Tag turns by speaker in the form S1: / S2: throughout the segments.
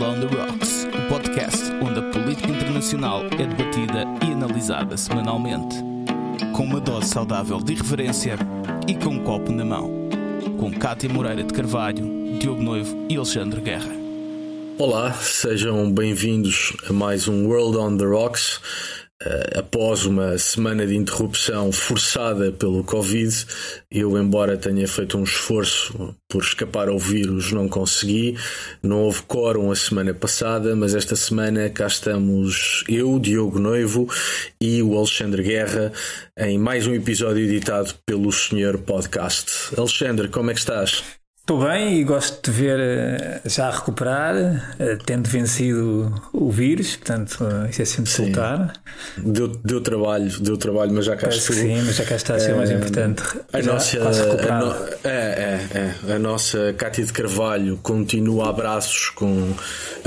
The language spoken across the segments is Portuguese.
S1: World on the Rocks, o podcast onde a política internacional é debatida e analisada semanalmente. Com uma dose saudável de irreverência e com um copo na mão. Com Cátia Moreira de Carvalho, Diogo Noivo e Alexandre Guerra.
S2: Olá, sejam bem-vindos a mais um World on the Rocks. Uh, após uma semana de interrupção forçada pelo Covid, eu, embora tenha feito um esforço por escapar ao vírus, não consegui. Não houve quórum a semana passada, mas esta semana cá estamos eu, Diogo Noivo e o Alexandre Guerra em mais um episódio editado pelo Senhor Podcast. Alexandre, como é que estás?
S3: Estou bem e gosto de ver eh, já a recuperar, eh, tendo vencido o vírus, portanto, eh, isso é sempre soltar.
S2: Deu, deu trabalho, deu trabalho, mas já cá
S3: estou. Sim, mas já cá está a ser é, mais importante.
S2: A já, nossa, a no, é, é, é, a nossa Cátia de Carvalho continua a braços com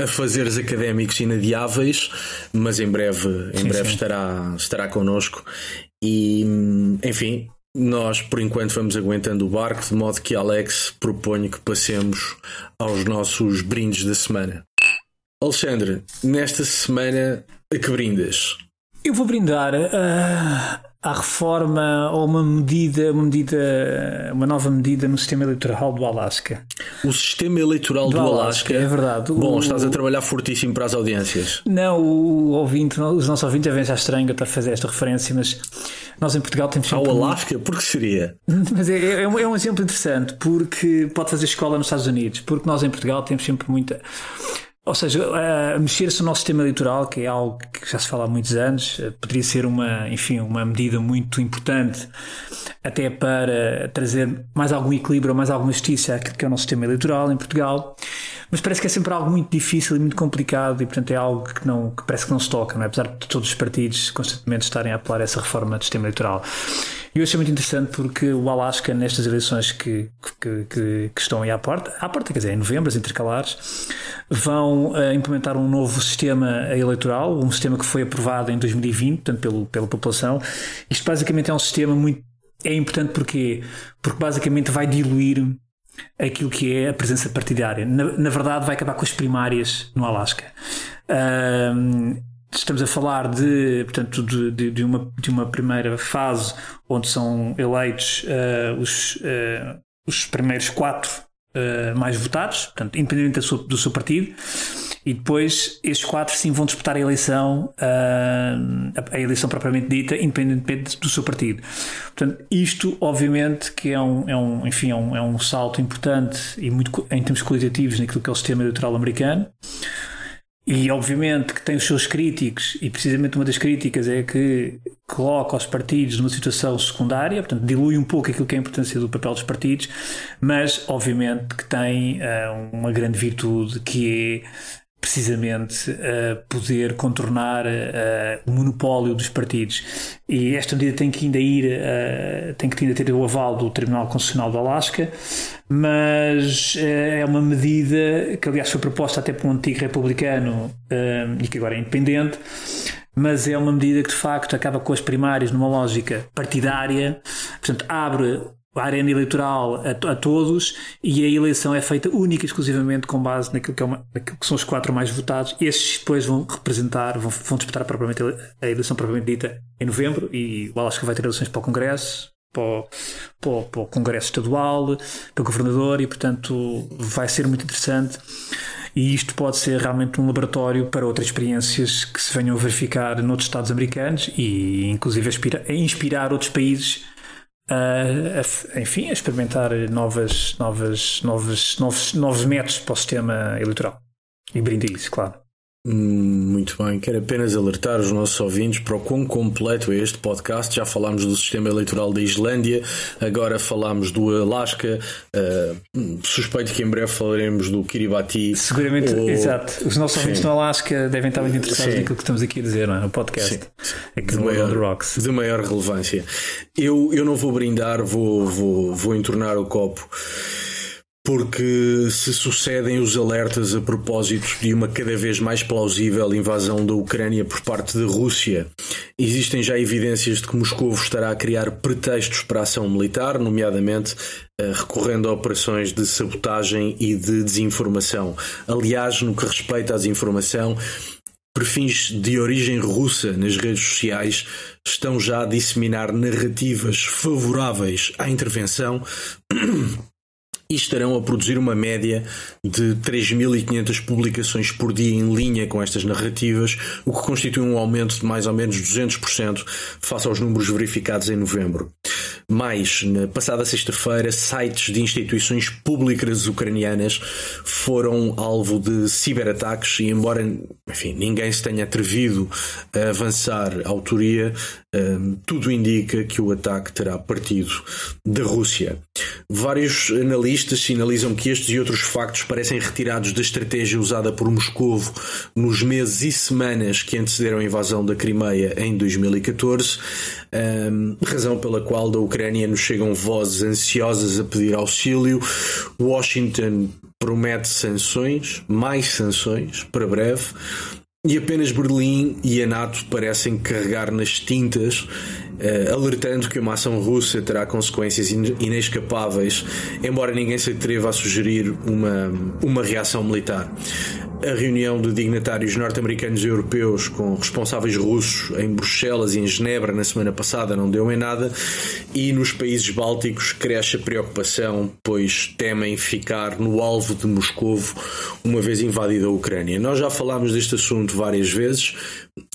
S2: afazeres académicos inadiáveis, mas em breve, em sim, breve sim. estará, estará connosco. E, enfim, nós, por enquanto, vamos aguentando o barco, de modo que Alex proponho que passemos aos nossos brindes da semana. Alexandre, nesta semana, a que brindas?
S3: Eu vou brindar uh, à reforma ou uma medida, uma medida, uma nova medida no sistema eleitoral do Alasca.
S2: O sistema eleitoral do, do Alasca,
S3: É verdade.
S2: Bom, o... estás a trabalhar fortíssimo para as audiências.
S3: Não, o ouvinte, os nossos ouvintes devem já estranho estar a fazer esta referência, mas nós em Portugal temos
S2: sempre. Ao Alasca? Por que seria?
S3: Mas é, é, é, um, é um exemplo interessante, porque pode fazer escola nos Estados Unidos, porque nós em Portugal temos sempre muita ou seja, uh, mexer-se no nosso sistema eleitoral, que é algo que já se fala há muitos anos, uh, poderia ser uma, enfim, uma medida muito importante até para trazer mais algum equilíbrio, mais alguma justiça àquilo que é o nosso sistema eleitoral em Portugal. Mas parece que é sempre algo muito difícil e muito complicado e, portanto, é algo que, não, que parece que não se toca, não é? apesar de todos os partidos constantemente estarem a apelar essa reforma do sistema eleitoral. E eu achei muito interessante porque o Alasca, nestas eleições que, que, que, que estão aí à porta, à porta, quer dizer, em novembro, as intercalares, vão uh, implementar um novo sistema eleitoral, um sistema que foi aprovado em 2020, portanto, pelo, pela população. Isto basicamente é um sistema muito. É importante porque, porque basicamente vai diluir aquilo que é a presença partidária. Na, na verdade, vai acabar com as primárias no Alasca. Uh, estamos a falar de, portanto, de, de, de, uma, de uma primeira fase onde são eleitos uh, os, uh, os primeiros quatro uh, mais votados, portanto, independente do seu, do seu partido, e depois esses quatro sim vão disputar a eleição, a, a eleição propriamente dita, independentemente do seu partido. Portanto, isto, obviamente, que é um, é um, enfim, é um, é um salto importante e muito em termos qualitativos naquilo que é o sistema eleitoral americano. E obviamente que tem os seus críticos, e precisamente uma das críticas é que coloca os partidos numa situação secundária, portanto dilui um pouco aquilo que é a importância do papel dos partidos, mas obviamente que tem uh, uma grande virtude que é precisamente uh, poder contornar uh, o monopólio dos partidos. E esta medida tem que ainda ir, uh, tem que ainda ter o aval do Tribunal Constitucional do Alasca, mas é uma medida que, aliás, foi proposta até por um antigo republicano e que agora é independente. Mas é uma medida que de facto acaba com as primárias numa lógica partidária, portanto, abre a arena eleitoral a, a, todos e a eleição é feita única e exclusivamente com base naquilo que, é uma, naquilo que são os quatro mais votados. Esses depois vão representar, vão, vão disputar propriamente a eleição propriamente dita em novembro e o Alasca vai ter eleições para o Congresso, para o, para o, para o Congresso Estadual, para o Governador e, portanto, vai ser muito interessante. E isto pode ser realmente um laboratório para outras experiências que se venham a verificar noutros Estados americanos e, inclusive, a inspirar outros países a, enfim, a experimentar novas, novas, novas, novos, novos métodos para o sistema eleitoral. E brinde isso, claro.
S2: Muito bem, quero apenas alertar os nossos ouvintes para o quão completo é este podcast. Já falámos do sistema eleitoral da Islândia, agora falámos do Alasca. Uh, suspeito que em breve falaremos do Kiribati.
S3: Seguramente, ou... exato. Os nossos Sim. ouvintes no Alasca devem estar muito interessados Sim. naquilo que estamos aqui a dizer não é? no podcast. Sim. Aqui
S2: de, maior, Rocks. de maior relevância. Eu, eu não vou brindar, vou, vou, vou entornar o copo porque se sucedem os alertas a propósito de uma cada vez mais plausível invasão da Ucrânia por parte da Rússia. Existem já evidências de que Moscou estará a criar pretextos para ação militar, nomeadamente eh, recorrendo a operações de sabotagem e de desinformação. Aliás, no que respeita à desinformação, perfis de origem russa nas redes sociais estão já a disseminar narrativas favoráveis à intervenção e estarão a produzir uma média de 3.500 publicações por dia em linha com estas narrativas, o que constitui um aumento de mais ou menos 200% face aos números verificados em novembro. Mais, na passada sexta-feira, sites de instituições públicas ucranianas foram alvo de ciberataques e, embora enfim, ninguém se tenha atrevido a avançar a autoria, um, tudo indica que o ataque terá partido da Rússia. Vários analistas sinalizam que estes e outros factos parecem retirados da estratégia usada por Moscovo nos meses e semanas que antecederam a invasão da Crimeia em 2014, um, razão pela qual da Ucrânia nos chegam vozes ansiosas a pedir auxílio. Washington promete sanções, mais sanções, para breve. E apenas Berlim e a NATO parecem carregar nas tintas, eh, alertando que uma ação russa terá consequências inescapáveis, embora ninguém se atreva a sugerir uma, uma reação militar a reunião de dignatários norte-americanos e europeus com responsáveis russos em Bruxelas e em Genebra na semana passada não deu em nada, e nos países bálticos cresce a preocupação, pois temem ficar no alvo de Moscovo uma vez invadida a Ucrânia. Nós já falámos deste assunto várias vezes,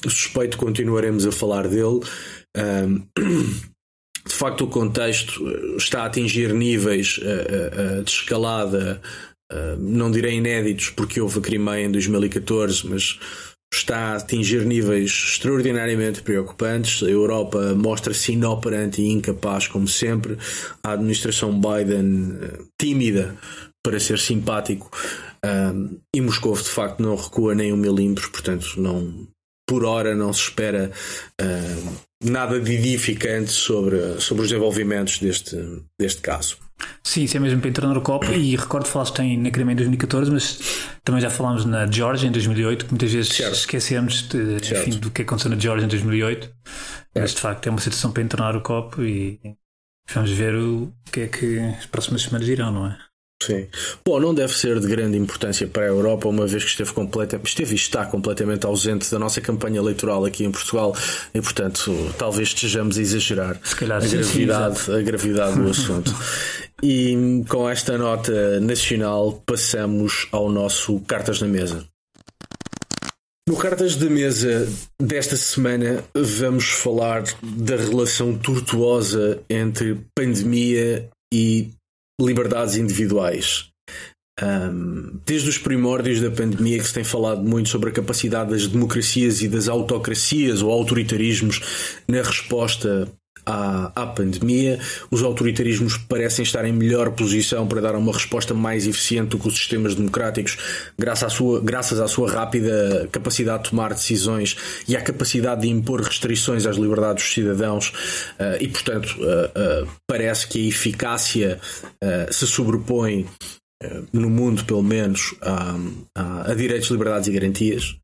S2: suspeito continuaremos a falar dele. Um, de facto, o contexto está a atingir níveis uh, uh, de escalada não direi inéditos, porque houve a Crimeia em 2014, mas está a atingir níveis extraordinariamente preocupantes. A Europa mostra-se inoperante e incapaz, como sempre. A administração Biden ah, tímida para ser simpático. E Moscou de facto não recua nem um milímetro, portanto não por hora não se espera nada de edificante sobre, sobre os desenvolvimentos deste, deste caso.
S3: Sim, isso é mesmo para entrar na Eurocopa e recordo que falaste em, na Crimeia em 2014, mas também já falámos na Georgia em 2008, que muitas vezes certo. esquecemos de, enfim, do que aconteceu na Georgia em 2008, mas de facto é uma situação para entrar na Eurocopa e vamos ver o que é que as próximas semanas irão, não é?
S2: Sim. Bom, não deve ser de grande importância para a Europa, uma vez que esteve, completa, esteve e está completamente ausente da nossa campanha eleitoral aqui em Portugal e, portanto, talvez estejamos a exagerar
S3: calhar,
S2: a,
S3: sim,
S2: gravidade,
S3: sim,
S2: a gravidade do assunto. e com esta nota nacional, passamos ao nosso Cartas na Mesa. No Cartas da Mesa desta semana vamos falar da relação tortuosa entre pandemia e liberdades individuais. Um, desde os primórdios da pandemia que se tem falado muito sobre a capacidade das democracias e das autocracias ou autoritarismos na resposta à, à pandemia. Os autoritarismos parecem estar em melhor posição para dar uma resposta mais eficiente do que os sistemas democráticos, graças à sua, graças à sua rápida capacidade de tomar decisões e à capacidade de impor restrições às liberdades dos cidadãos. Uh, e, portanto, uh, uh, parece que a eficácia se sobrepõe. No mundo, pelo menos, a, a, a direitos, liberdades e garantias.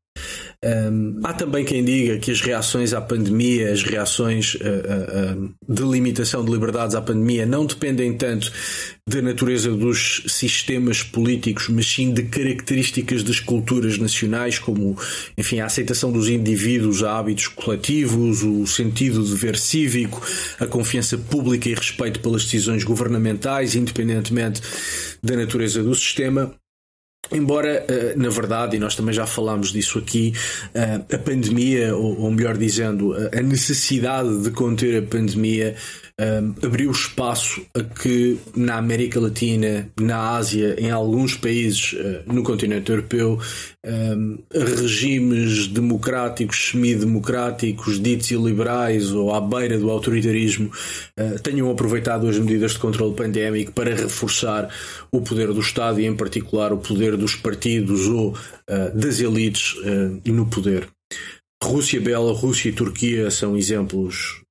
S2: Um, há também quem diga que as reações à pandemia, as reações uh, uh, de limitação de liberdades à pandemia, não dependem tanto da natureza dos sistemas políticos, mas sim de características das culturas nacionais, como, enfim, a aceitação dos indivíduos a hábitos coletivos, o sentido de dever cívico, a confiança pública e respeito pelas decisões governamentais, independentemente da natureza do sistema. Embora, eh, na verdade, e nós também já falámos disso aqui, eh, a pandemia, ou melhor dizendo, a necessidade de conter a pandemia um, abriu espaço a que na América Latina, na Ásia, em alguns países uh, no continente europeu, um, regimes democráticos, semi-democráticos, ditos iliberais ou à beira do autoritarismo, uh, tenham aproveitado as medidas de controle pandémico para reforçar o poder do Estado e, em particular, o poder dos partidos ou uh, das elites no poder. Rússia, Bela, Rússia e Turquia são exemplos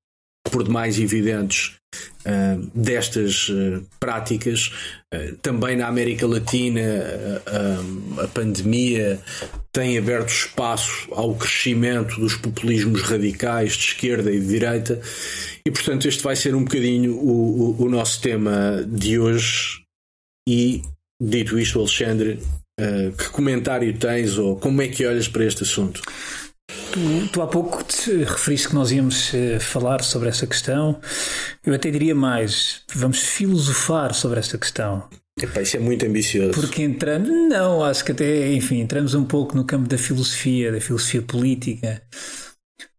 S2: por demais evidentes uh, destas uh, práticas. Uh, também na América Latina, a pandemia tem aberto espaço ao crescimento dos populismos radicais de esquerda e de direita, e portanto, este vai ser um bocadinho o, o, o nosso tema de hoje. E dito isto, Alexandre, que comentário tens ou como é que olhas para este assunto?
S3: Tu, tu, há pouco te referiste que nós íamos uh, falar sobre essa questão. Eu até diria mais: vamos filosofar sobre esta questão.
S2: Epá, isso é muito ambicioso.
S3: Porque entramos, não, acho que até, enfim, entramos um pouco no campo da filosofia, da filosofia política.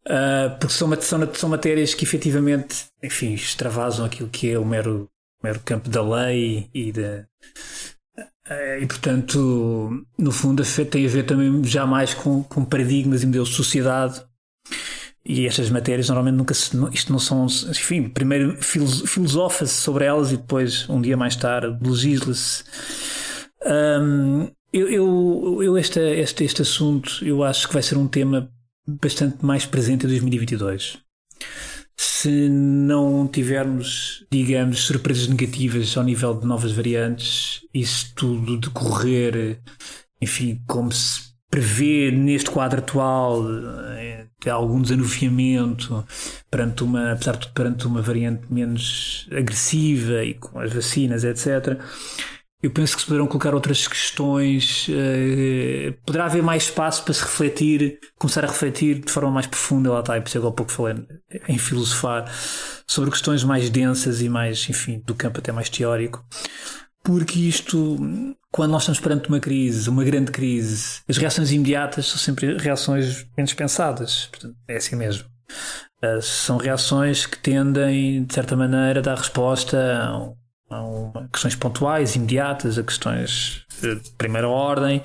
S3: Uh, porque são, são, são matérias que efetivamente, enfim, extravasam aquilo que é o mero, mero campo da lei e da, e portanto, no fundo, tem a ver também já mais com, com paradigmas e modelos de sociedade. E estas matérias normalmente nunca se. Isto não são. Enfim, primeiro filosofa-se sobre elas e depois, um dia mais tarde, legisla-se. Um, eu, eu, eu este, este, este assunto, eu acho que vai ser um tema bastante mais presente em 2022 se não tivermos, digamos, surpresas negativas ao nível de novas variantes, isso tudo decorrer, enfim, como se prevê neste quadro atual, eh, de algum desanuviamento perante uma, apesar de tudo, perante uma variante menos agressiva e com as vacinas, etc eu penso que se poderão colocar outras questões, uh, poderá haver mais espaço para se refletir, começar a refletir de forma mais profunda, lá está, e por isso há pouco falei em filosofar, sobre questões mais densas e mais, enfim, do campo até mais teórico. Porque isto, quando nós estamos perante uma crise, uma grande crise, as reações imediatas são sempre reações menos pensadas. Portanto, é assim mesmo. Uh, são reações que tendem, de certa maneira, a dar resposta a a questões pontuais, imediatas, a questões de primeira ordem,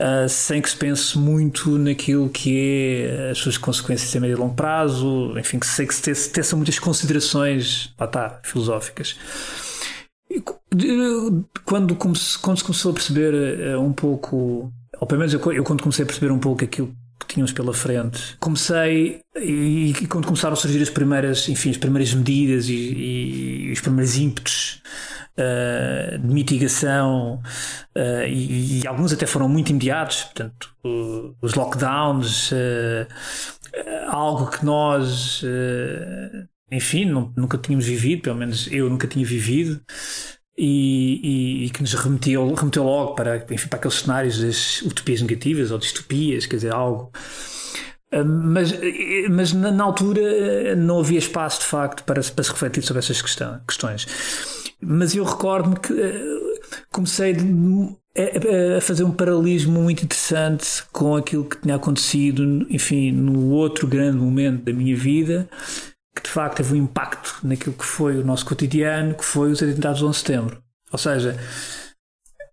S3: uh, sem que se pense muito naquilo que é as suas consequências a médio e longo prazo, enfim, que sei que se teçam muitas considerações, lá está, filosóficas. Quando, quando se começou a perceber uh, um pouco, ou pelo menos eu, eu quando comecei a perceber um pouco aquilo que tínhamos pela frente. Comecei e, e, quando começaram a surgir as primeiras, enfim, as primeiras medidas e, e os primeiros ímpetos uh, de mitigação uh, e, alguns até foram muito imediatos, portanto, uh, os lockdowns, algo que nós, enfim, nunca tínhamos vivido, pelo menos eu nunca tinha vivido e, e, e, que nos remeteu, remeteu logo para, enfim, para aqueles cenários das utopias negativas ou distopias, quer dizer, algo. Ah, mas, mas na, na altura não havia espaço de facto para, para se refletir sobre essas questão, questões. Mas eu recordo-me que ah, comecei a, a fazer um paralelismo muito interessante com aquilo que tinha acontecido, enfim, no outro grande momento da minha vida, que de facto teve um impacto naquilo que foi o nosso cotidiano, que foi os atentados do 11 de setembro. Ou seja,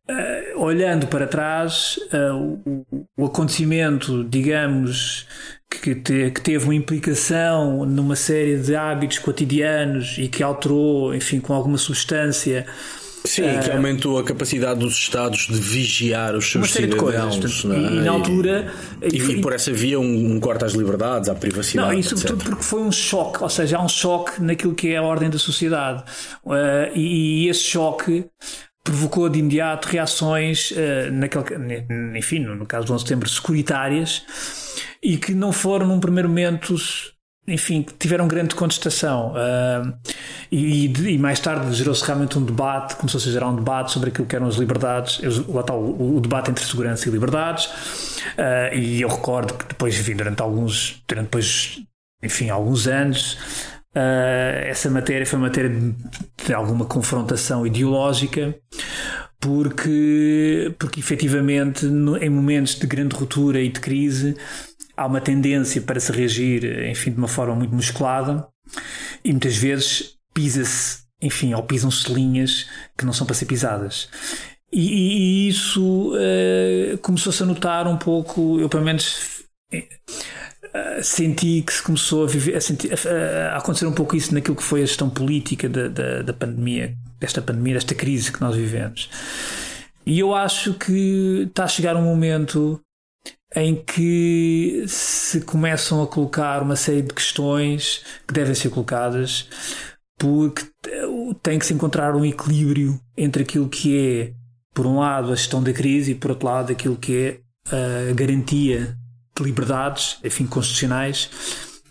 S3: uh, olhando para trás, uh, o, o, acontecimento, digamos, que, te, que, teve uma implicação numa série de hábitos cotidianos e que alterou, enfim, com alguma substância
S2: Sim, uh, que aumentou a capacidade dos Estados de vigiar os seus cidadãos. Coisas,
S3: é? e, e, na altura.
S2: E, e, e, por essa via um, um corte às liberdades, à privacidade.
S3: Não, e sobretudo porque foi um choque, ou seja, há um choque naquilo que é a ordem da sociedade. Uh, e, esse choque provocou de imediato reações, uh, naquele, enfim, no caso do 11 de setembro, securitárias, e que não foram num primeiro momento enfim, tiveram grande contestação. Uh, e, e, mais tarde gerou-se realmente um debate, começou-se a gerar um debate sobre aquilo que eram as liberdades, lá está o, o debate entre segurança e liberdades. Uh, e eu recordo que depois, enfim, durante alguns, durante depois, enfim, alguns anos, uh, essa matéria foi matéria de, de alguma confrontação ideológica porque, porque efetivamente em momentos de grande ruptura e de crise há uma tendência para se reagir, enfim, de uma forma muito musculada e muitas vezes pisa-se, enfim, ou pisam-se linhas que não são para ser pisadas. E, e isso uh, começou-se a notar um pouco, eu pelo menos uh, senti que se começou a, viver, a, sentir, a, acontecer um pouco isso naquilo que foi a gestão política da, da, da pandemia, desta pandemia, desta crise que nós vivemos. E eu acho que está a chegar um momento em que se começam a colocar uma série de questões que devem ser colocadas, porque tem que se encontrar um equilíbrio entre aquilo que é, por um lado, a gestão da crise e, por outro lado, aquilo que é a garantia de liberdades, enfim, constitucionais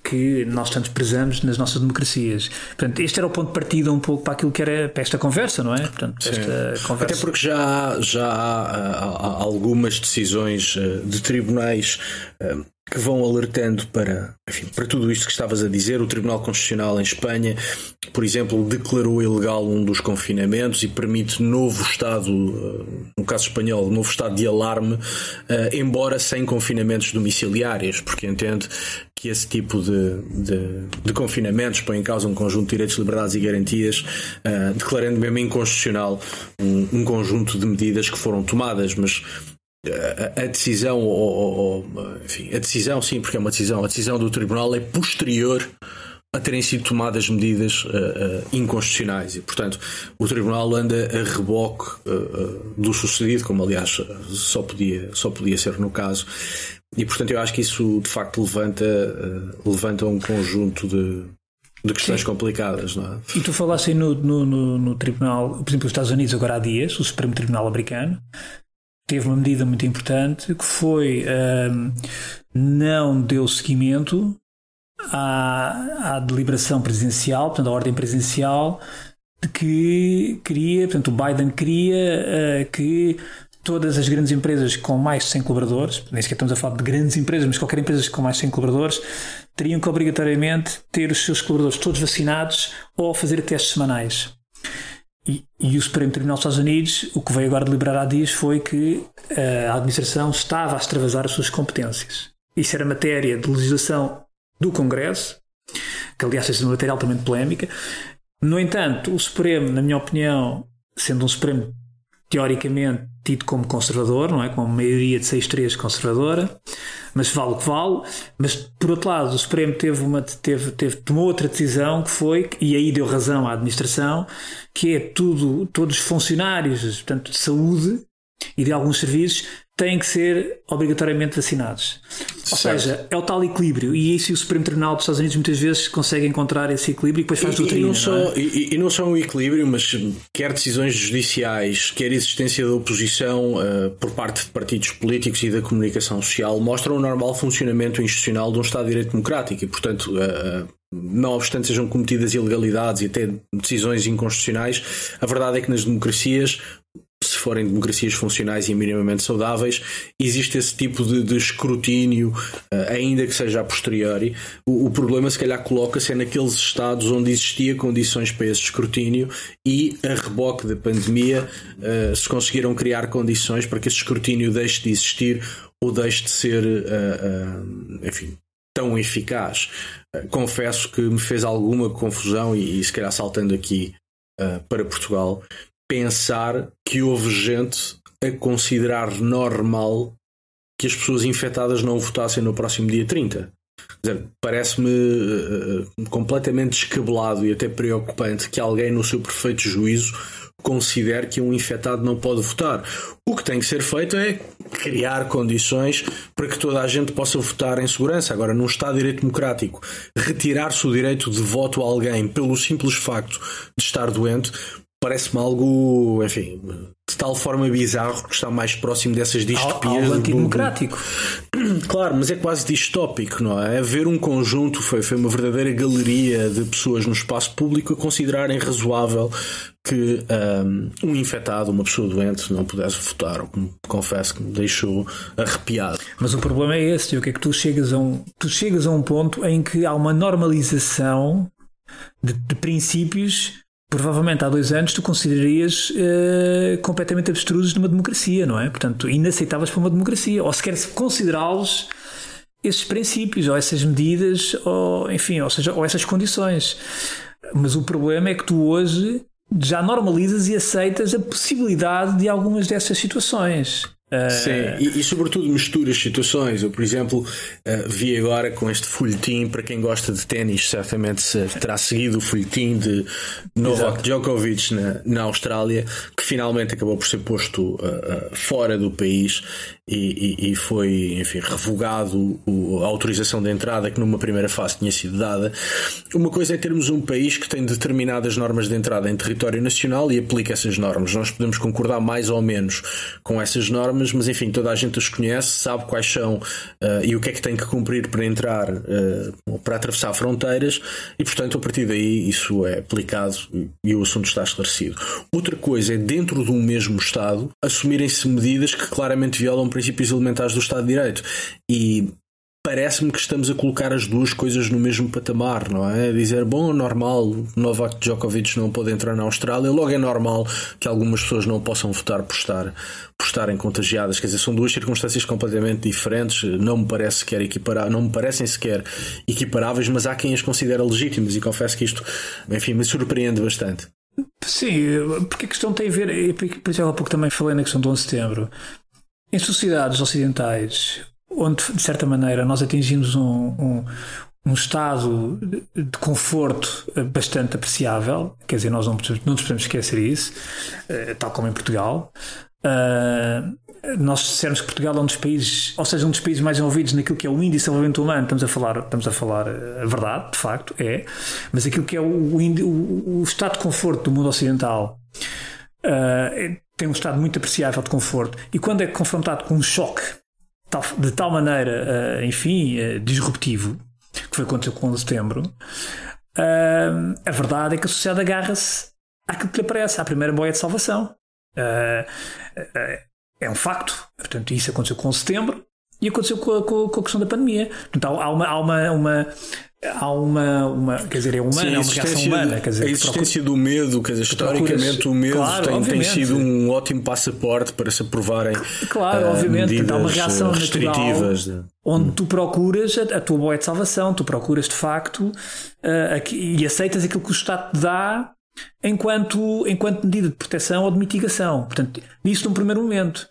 S3: que nós tanto prezamos nas nossas democracias. Portanto, este era o ponto de partida um pouco para aquilo que era para esta conversa, não é? Portanto, esta conversa.
S2: Até porque já, já há, há algumas decisões eh, de tribunais eh, que vão alertando para, enfim, para tudo isto que estavas a dizer. O Tribunal Constitucional em Espanha, por exemplo, declarou ilegal um dos confinamentos e permite novo estado, eh, no caso espanhol, novo estado de alarme, embora sem confinamentos domiciliários, porque entende que esse tipo de, de, de, confinamentos põe em causa um conjunto de direitos, liberdades e garantias, uh, declarando mesmo inconstitucional um, um, conjunto de medidas que foram tomadas, mas uh, a decisão, ou, ou, enfim, a decisão, sim, porque é uma decisão, a decisão do Tribunal é posterior a terem sido tomadas medidas uh, uh, inconstitucionais e, portanto, o Tribunal anda a reboque uh, do sucedido, como aliás só podia, só podia ser no caso. E portanto eu acho que isso de facto levanta, levanta um conjunto de, de questões Sim. complicadas. Não é?
S3: E tu falaste aí no, no, no, no, Tribunal, por exemplo, os Estados Unidos agora há dias, o Supremo Tribunal Americano, teve uma medida muito importante que foi um, não deu seguimento à, à deliberação presidencial, portanto, à ordem presidencial de que queria, portanto, o Biden queria uh, que todas as grandes empresas com mais de 100 colaboradores, nem sequer estamos a falar de grandes empresas, mas qualquer empresa com mais de 100 colaboradores, teriam que obrigatoriamente ter os seus colaboradores todos vacinados ou fazer testes semanais. E, e, o Supremo Tribunal dos Estados Unidos, o que veio agora deliberar há dias foi que eh, a administração estava a extravasar as suas competências. Isso era matéria de legislação do Congresso, que aliás é uma matéria altamente polémica. No entanto, o Supremo, na minha opinião, sendo um Supremo teoricamente tido como conservador, não é? Com uma maioria de 6-3 conservadora, mas vale o que vale. Mas por outro lado, o Supremo teve uma, teve, teve, tomou outra decisão que foi, e aí deu razão à administração, que é tudo, todos os funcionários, portanto, de saúde e de alguns serviços têm que ser obrigatoriamente vacinados. Ou certo. seja, é o tal equilíbrio, e isso o Supremo Tribunal dos Estados Unidos muitas vezes consegue encontrar esse equilíbrio e depois faz e, doutrina.
S2: E
S3: não, só,
S2: não é? e, e, não só um equilíbrio, mas quer decisões judiciais, quer existência da oposição uh, por parte de partidos políticos e da comunicação social, mostram o normal funcionamento institucional de um Estado de Direito Democrático e, portanto, uh, não obstante sejam cometidas ilegalidades e até decisões inconstitucionais, a verdade é que nas democracias se forem democracias funcionais e minimamente saudáveis, existe esse tipo de, de escrutínio, uh, ainda que seja a posteriori. O, o problema, se calhar, coloca-se é naqueles estados onde existia condições para esse escrutínio e, a reboque da pandemia, uh, se conseguiram criar condições para que esse escrutínio deixe de existir ou deixe de ser, uh, enfim, tão eficaz. confesso que me fez alguma confusão e, e se calhar saltando aqui para Portugal, pensar que houve gente a considerar normal que as pessoas infectadas não votassem no próximo dia 30. Parece-me uh, completamente descabelado e até preocupante que alguém, no seu perfeito juízo, considere que um infectado não pode votar. O que tem que ser feito é criar condições para que toda a gente possa votar em segurança. Agora, num Estado de Direito Democrático, retirar-se o direito de voto a alguém pelo simples facto de estar doente parece-me algo, enfim, de tal forma bizarro que está mais próximo dessas distopias.
S3: Algo antidemocrático.
S2: Claro, mas é quase distópico, não é? Haver um conjunto, foi, foi uma verdadeira galeria de pessoas no espaço público a considerarem razoável que um, um infectado, uma pessoa doente, não pudesse votar. Confesso que me deixou arrepiado.
S3: Mas o problema é esse, o que é que tu chegas a um, tu chegas a um ponto em que há uma normalização de, de princípios provavelmente há dois anos tu considerarias uh, completamente abstrusos numa democracia, não é? Portanto, inaceitáveis para uma democracia, ou sequer considerá-los esses princípios, ou essas medidas, ou enfim, ou seja, ou essas condições. Mas o problema é que tu hoje já normalizas e aceitas a possibilidade de algumas dessas situações.
S2: Uh... Sim, e, e, sobretudo misturas situações. Eu, por exemplo, uh, vi agora com este folhetim, para quem gosta de ténis, certamente terá seguido o folhetim de Novak. Djokovic na, na Austrália, que finalmente acabou por ser posto uh, fora do país e, e, e, foi, enfim, revogado a autorização de entrada que numa primeira fase tinha sido dada. Uma coisa é termos um país que tem determinadas normas de entrada em território nacional e aplica essas normas. Nós podemos concordar mais ou menos com essas normas, mas enfim, toda a gente as conhece, sabe quais são uh, e o que é que tem que cumprir para entrar, uh, para atravessar fronteiras e, portanto, a partir daí isso é aplicado e o assunto está esclarecido. Outra coisa é, dentro de um mesmo Estado, assumirem-se medidas que claramente violam princípios elementares do Estado de Direito. E parece-me que estamos a colocar as duas coisas no mesmo patamar, não é? Dizer, bom, normal, Novak Djokovic não pode entrar na Austrália, logo é normal que algumas pessoas não possam votar por, estar, por estarem contagiadas. Quer dizer, são duas circunstâncias completamente diferentes, não me parece sequer equiparar, não me parecem sequer equiparáveis, mas há quem as considera legítimas e confesso que isto, enfim, me surpreende bastante.
S3: Sim, porque a questão tem a ver, por exemplo, há pouco também falei na questão do 11 de setembro. Em sociedades ocidentais, onde de certa maneira nós atingimos um, um, um estado de conforto bastante apreciável, quer dizer, nós não, não nos podemos esquecer isso, eh, tal como em Portugal. Uh, nós dissermos que Portugal é um dos países, ou seja, um dos países mais envolvidos naquilo que é o índice de desenvolvimento humano, estamos a falar, estamos a falar a verdade, de facto, é, mas aquilo que é o, o, o estado de conforto do mundo ocidental uh, tem um estado muito apreciável de conforto. E quando é confrontado com um choque de tal maneira, uh, enfim, uh, disruptivo, que foi aconteceu com o de setembro, a verdade é que a sociedade agarra-se àquilo que lhe aparece, à primeira boia de salvação. é um facto. Portanto, isso aconteceu com o setembro e aconteceu com a, com a, questão da pandemia. Portanto, há uma, há uma, uma há uma, uma quer dizer, é humana, Sim, é uma reação humana. Quer dizer,
S2: a existência procura... do medo, quer dizer, historicamente o medo claro, tem, tem, sido um ótimo passaporte para se aprovarem
S3: claro, uh, obviamente, há uma reação restritivas. Natural, onde tu procuras a, a, tua boia de salvação, tu procuras de facto uh, aqui, e aceitas aquilo que o Estado te dá enquanto, enquanto medida de proteção ou de mitigação. Portanto, isso num primeiro momento.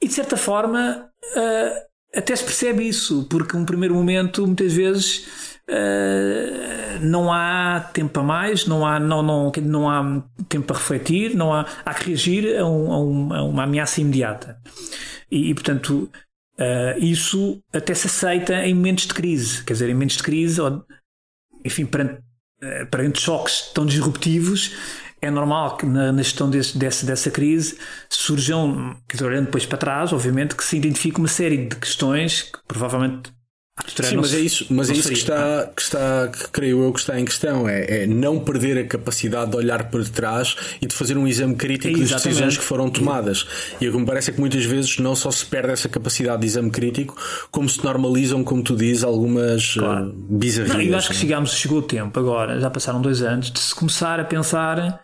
S3: E de certa forma, uh, até se percebe isso, porque um primeiro momento, muitas vezes Uh, não há tempo a mais, não há, não, não, não há tempo para refletir, não há, há que reagir a, um, a, um, a uma ameaça imediata. E, e portanto, uh, isso até se aceita em momentos de crise. Quer dizer, em momentos de crise, ou, enfim, perante, uh, perante choques tão disruptivos, é normal que na, gestão desse, desse, dessa crise surjam, olhando depois para trás, obviamente, que se identifique uma série de questões que provavelmente
S2: Sim, mas é isso, mas é isso que está, que está, que creio eu que está em questão, é, é, não perder a capacidade de olhar para trás e de fazer um exame crítico é das decisões que foram tomadas. E o que me parece é que muitas vezes não só se perde essa capacidade de exame crítico, como se normalizam, como tu dizes, algumas claro. uh, bizarrias. Não,
S3: eu acho que chegamos, chegou o tempo agora, já passaram dois anos, de se começar a pensar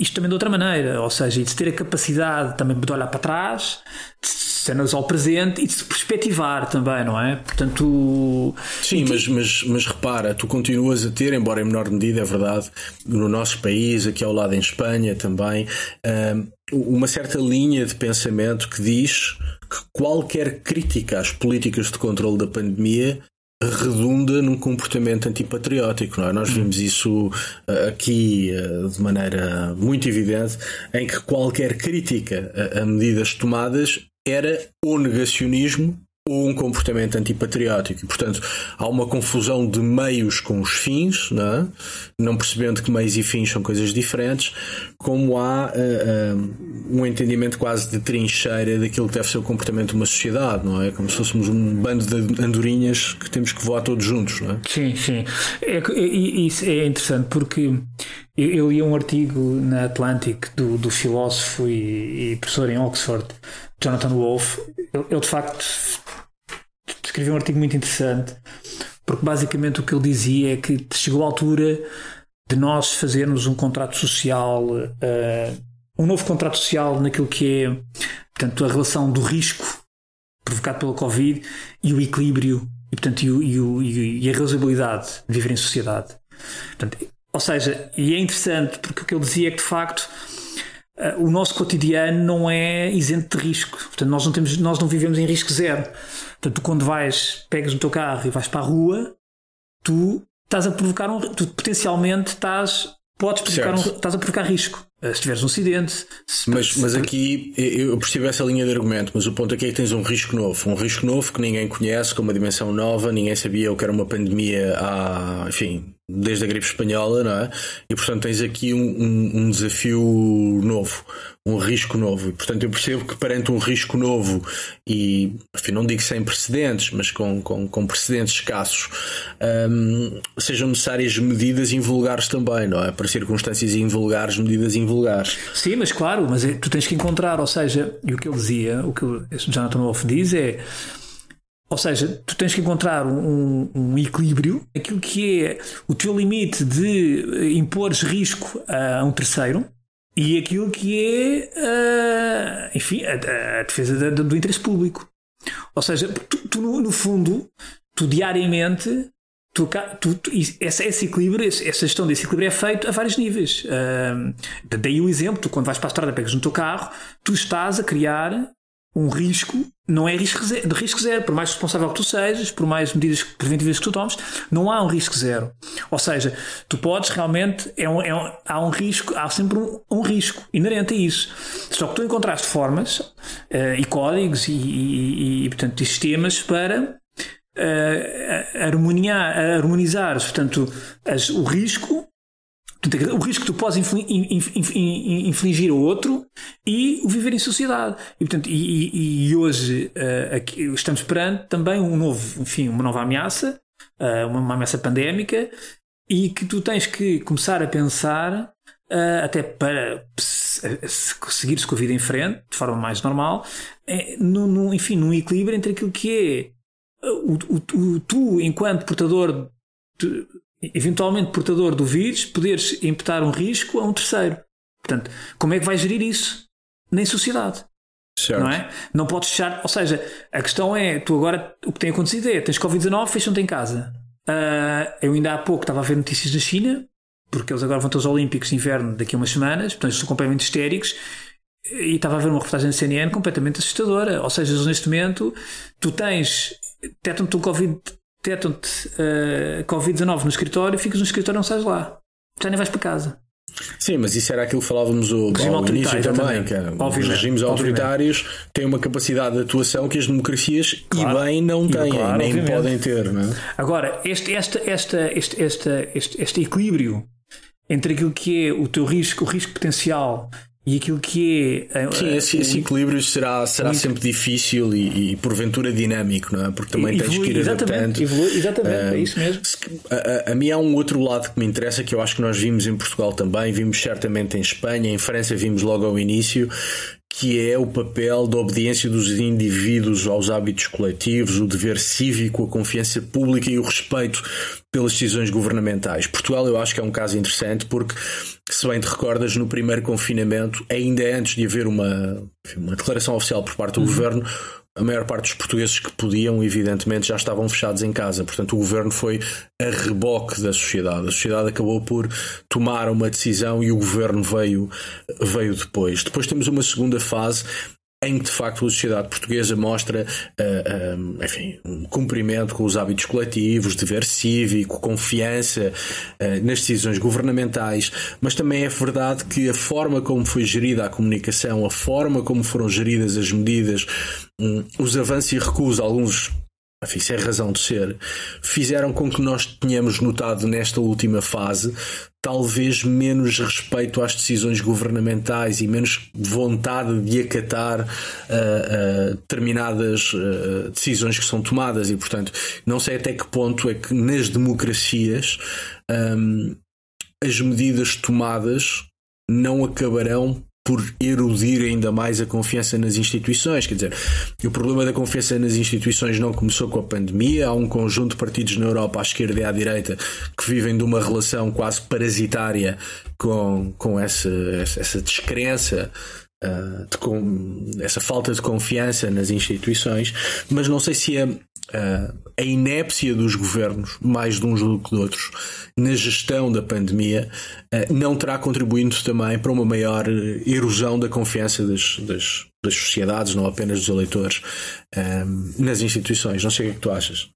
S3: isto também de outra maneira, ou seja, de ter a capacidade também de olhar para trás, de cenas ao presente e de se perspectivar também, não é? Portanto.
S2: Sim, mas, mas, mas repara, tu continuas a ter, embora em menor medida, é verdade, no nosso país, aqui ao lado em Espanha também, uma certa linha de pensamento que diz que qualquer crítica às políticas de controle da pandemia redunda num comportamento antipatriótico. Não é? Nós vimos isso uh, aqui uh, de maneira muito evidente, em que qualquer crítica a, medidas tomadas era o negacionismo ou um comportamento antipatriótico. E, portanto, há uma confusão de meios com os fins, não, é? não percebendo que meios e fins são coisas diferentes, como há uh, um entendimento quase de trincheira daquilo que deve ser o comportamento de uma sociedade, não é? Como se fôssemos um bando de andorinhas que temos que voar todos juntos, não é?
S3: Sim, sim. É, isso é interessante porque eu li um artigo na Atlantic do, do filósofo e, e professor em Oxford, Jonathan Wolff. Ele, ele de facto escreveu um artigo muito interessante, porque basicamente o que ele dizia é que chegou a altura de nós fazermos um contrato social, uh, um novo contrato social naquilo que é, portanto, a relação do risco provocado pela Covid e o equilíbrio e, portanto, e, o, e, o, e a reusabilidade de viver em sociedade. Portanto, ou seja, e é interessante porque o que ele dizia é que de facto uh, o nosso cotidiano não é isento de risco. Portanto, nós não, temos, nós não vivemos em risco zero. Portanto, tu quando vais, pegas no teu carro e vais para a rua, tu estás a provocar um. Tu potencialmente estás. Podes provocar um, estás a provocar risco. Eh, se tiveres um acidente.
S2: Mas, mas aqui eu percebo essa linha de argumento, mas o ponto aqui é que tens um risco novo. Um risco novo que ninguém conhece, com uma dimensão nova, ninguém sabia o que era uma pandemia há, enfim, desde a gripe espanhola, não é? E portanto tens aqui um, um, um, desafio novo, um risco novo. E portanto eu percebo que perante um risco novo e, enfim, não digo sem precedentes, mas com, com, com precedentes escassos, um, sejam necessárias medidas invulgares também, não é? Para circunstâncias invulgares, medidas invulgares.
S3: Sim, mas claro, mas é, tu tens que encontrar, ou seja, e o que ele dizia, o que o Jonathan Wolff diz é ou seja, tu tens que encontrar um, um, equilíbrio, aquilo que é o teu limite de impores risco a um terceiro e aquilo que é, uh, enfim, a, a defesa do interesse público. Ou seja, tu, tu no, no, fundo, tu diariamente, tu, tu, tu esse, esse, equilíbrio, essa gestão desse equilíbrio é feito a vários níveis. Uh, daí o exemplo, tu quando vais para a estrada, pegas no teu carro, tu estás a criar um risco, não é risco zero, de risco zero, por mais responsável que tu sejas, por mais medidas preventivas que tu tomes, não há um risco zero. Ou seja, tu podes realmente, é um, é um, há um risco, há sempre um, um, risco inerente a isso. Só que tu encontraste formas uh, e códigos e, e, e, portanto, sistemas para uh, harmoniar, harmonizar portanto, as, o risco o risco que tu podes infligir ao outro e o viver em sociedade. E, portanto, e, e hoje uh, estamos perante também um novo, enfim, uma nova ameaça, uh, uma, ameaça pandémica, e que tu tens que começar a pensar, uh, até para seguir-se com a vida em frente, de forma mais normal, é, no, no, enfim, num equilíbrio entre aquilo que é o, o, o tu, enquanto portador de, eventualmente portador do vírus, poderes imputar um risco a um terceiro. Portanto, como é que vais gerir isso na sociedade? Certo. Não é? Não podes fechar. Ou seja, a questão é: tu agora o que tem acontecido é tens Covid-19, fecham-te em casa. Uh, eu ainda há pouco estava a ver notícias da China, porque eles agora vão ter os Olímpicos de Inverno daqui a umas semanas, portanto, são completamente histéricos. E estava a ver uma reportagem da CNN completamente assustadora. Ou seja, neste momento, tu tens, tetam-te um Covid detectam-te uh, Covid-19 no escritório, ficas no escritório e não sais lá. Já nem vais para casa.
S2: Sim, mas isso era aquilo que falávamos o, ao início também. Que os regimes autoritários têm uma capacidade de atuação que as democracias claro. e bem não têm, claro, nem obviamente. podem ter. Não é?
S3: Agora, este, esta, esta, este, este, este, este equilíbrio entre aquilo que é o teu risco, o risco potencial e aquilo que é.
S2: Sim, esse, esse equilíbrio será, será sempre difícil e, e, porventura dinâmico, não é? Porque também evolui, tens que ir
S3: exatamente,
S2: adaptando.
S3: Evolui, exatamente, uh, é isso mesmo.
S2: A, a, a, mim há um outro lado que me interessa que eu acho que nós vimos em Portugal também, vimos certamente em Espanha, em França vimos logo ao início, que é o papel da obediência dos indivíduos aos hábitos coletivos, o dever cívico, a confiança pública e o respeito pelas decisões governamentais. Portugal eu acho que é um caso interessante porque, se bem te recordas, no primeiro confinamento, ainda antes de haver uma, uma declaração oficial por parte do uhum. governo, a maior parte dos portugueses que podiam, evidentemente, já estavam fechados em casa. Portanto, o governo foi a reboque da sociedade. A sociedade acabou por tomar uma decisão e o governo veio, veio depois. Depois temos uma segunda fase em que de facto a sociedade portuguesa mostra uh, uh, enfim, um cumprimento com os hábitos coletivos, dever cívico, confiança uh, nas decisões governamentais, mas também é verdade que a forma como foi gerida a comunicação, a forma como foram geridas as medidas, um, os avanços e recuos, alguns enfim, sem razão de ser, fizeram com que nós tenhamos notado nesta última fase talvez menos respeito às decisões governamentais e menos vontade de acatar uh, uh, determinadas uh, decisões que são tomadas. E portanto não sei até que ponto é que nas democracias um, as medidas tomadas não acabarão por erudir ainda mais a confiança nas instituições. Quer dizer, o problema da confiança nas instituições não começou com a pandemia. Há um conjunto de partidos na Europa, à esquerda e à direita, que vivem de uma relação quase parasitária com, com essa, essa descrença uh, de com, essa falta de confiança nas instituições, mas não sei se a, uh, a inépcia dos governos, mais de uns do que de outros, na gestão da pandemia, uh, não terá contribuído também para uma maior erosão da confiança das, das, das sociedades, não apenas dos eleitores, nas instituições. Não sei o que é que tu achas.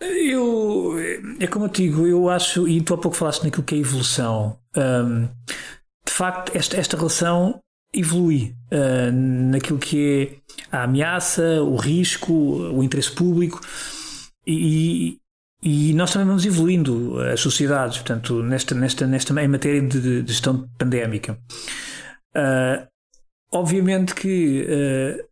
S3: Eu, é como eu digo, eu acho, e tu há pouco falaste naquilo que é evolução. Um, de facto, esta, esta relação evolui uh, naquilo que é a ameaça, o risco, o interesse público e, e nós também vamos evoluindo as sociedades, portanto, nesta, nesta, nesta em matéria de, de gestão pandémica. Uh, obviamente que uh,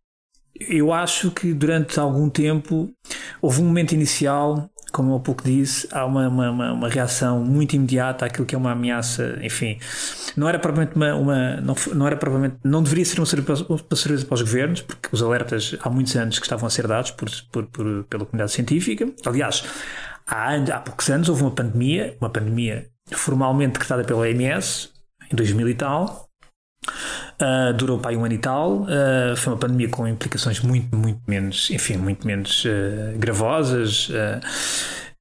S3: eu acho que durante algum tempo houve um momento inicial como eu há pouco disse, há uma, uma, uma, reação muito imediata àquilo que é uma ameaça, enfim, não era propriamente uma, uma não, não era propriamente, não deveria ser uma surpresa, uma surpresa para os governos, porque os alertas há muitos anos que estavam a ser dados por, por, por pela comunidade científica. Aliás, há, há poucos anos houve uma pandemia, uma pandemia formalmente decretada pela OMS, em 2000 e tal, Uh, durou para aí um ano e tal. Uh, foi uma pandemia com implicações muito, muito menos, enfim, muito menos uh, gravosas.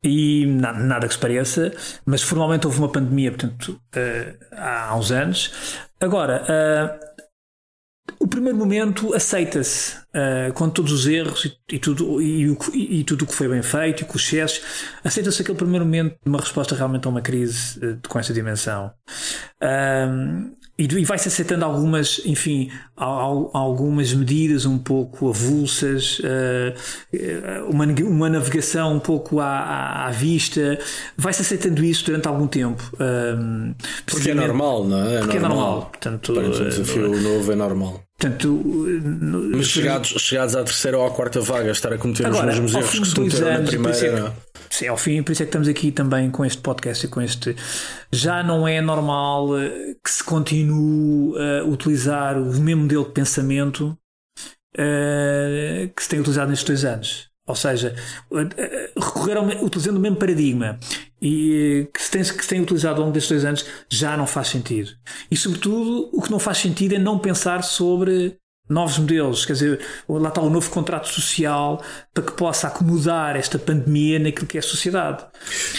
S3: e nada, nada, que se pareça, mas formalmente houve uma pandemia, portanto, há uns anos. Agora, o primeiro momento aceita-se uh, com todos os erros e, e tudo e, e, e, tudo o que foi bem feito e com os excessos aceita-se aquele primeiro momento de uma resposta realmente a uma crise uh, com essa dimensão e, e vai-se aceitando algumas, enfim, algumas medidas um pouco avulsas, eh, uma, uma navegação um pouco à, à vista, vai-se aceitando isso durante algum tempo.
S2: Porque é normal, não é?
S3: é porque normal. é normal. Portanto,
S2: Para um desafio uh, novo é normal.
S3: Portanto,
S2: Mas chegados, chegados à terceira ou à quarta vaga, estar a cometer agora, os mesmos erros que se cometeram na primeira.
S3: Sim, ao fim, por isso é que estamos aqui também com este podcast e com este. Já não é normal eh, que se continue a utilizar o mesmo modelo de pensamento uh, que se tem utilizado nestes dois anos. Ou seja, eh, recorrer ao, utilizando o mesmo paradigma e que se, tem, que se tem utilizado ao longo destes dois anos já não faz sentido. E, sobretudo, o que não faz sentido é não pensar sobre novos modelos, quer dizer, lá está o novo contrato social para que possa acomodar esta pandemia naquilo que é a sociedade.